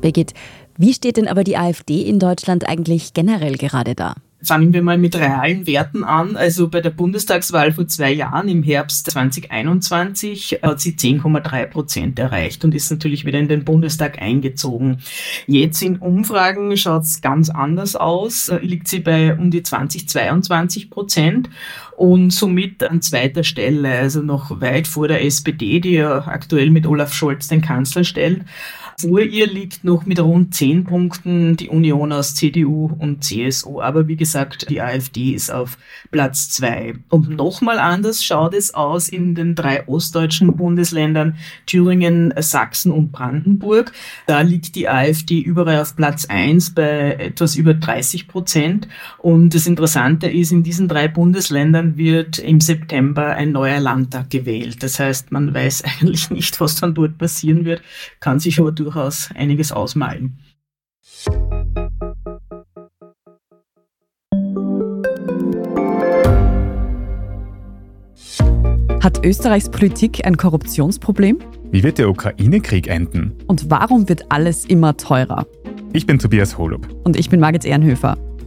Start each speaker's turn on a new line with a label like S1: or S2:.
S1: Birgit, wie steht denn aber die AfD in Deutschland eigentlich generell gerade da?
S2: Fangen wir mal mit realen Werten an. Also bei der Bundestagswahl vor zwei Jahren im Herbst 2021 hat sie 10,3 Prozent erreicht und ist natürlich wieder in den Bundestag eingezogen. Jetzt in Umfragen schaut es ganz anders aus. Liegt sie bei um die 20, 22 Prozent und somit an zweiter Stelle, also noch weit vor der SPD, die ja aktuell mit Olaf Scholz den Kanzler stellt. Vor ihr liegt noch mit rund zehn Punkten die Union aus CDU und CSU. Aber wie gesagt, die AfD ist auf Platz zwei. Und nochmal anders schaut es aus in den drei ostdeutschen Bundesländern Thüringen, Sachsen und Brandenburg. Da liegt die AfD überall auf Platz eins bei etwas über 30 Prozent. Und das Interessante ist, in diesen drei Bundesländern wird im September ein neuer Landtag gewählt. Das heißt, man weiß eigentlich nicht, was dann dort passieren wird, kann sich aber durch durchaus einiges ausmalen.
S1: Hat Österreichs Politik ein Korruptionsproblem?
S3: Wie wird der Ukraine-Krieg enden?
S1: Und warum wird alles immer teurer?
S3: Ich bin Tobias Holub.
S1: Und ich bin Margit Ehrenhöfer.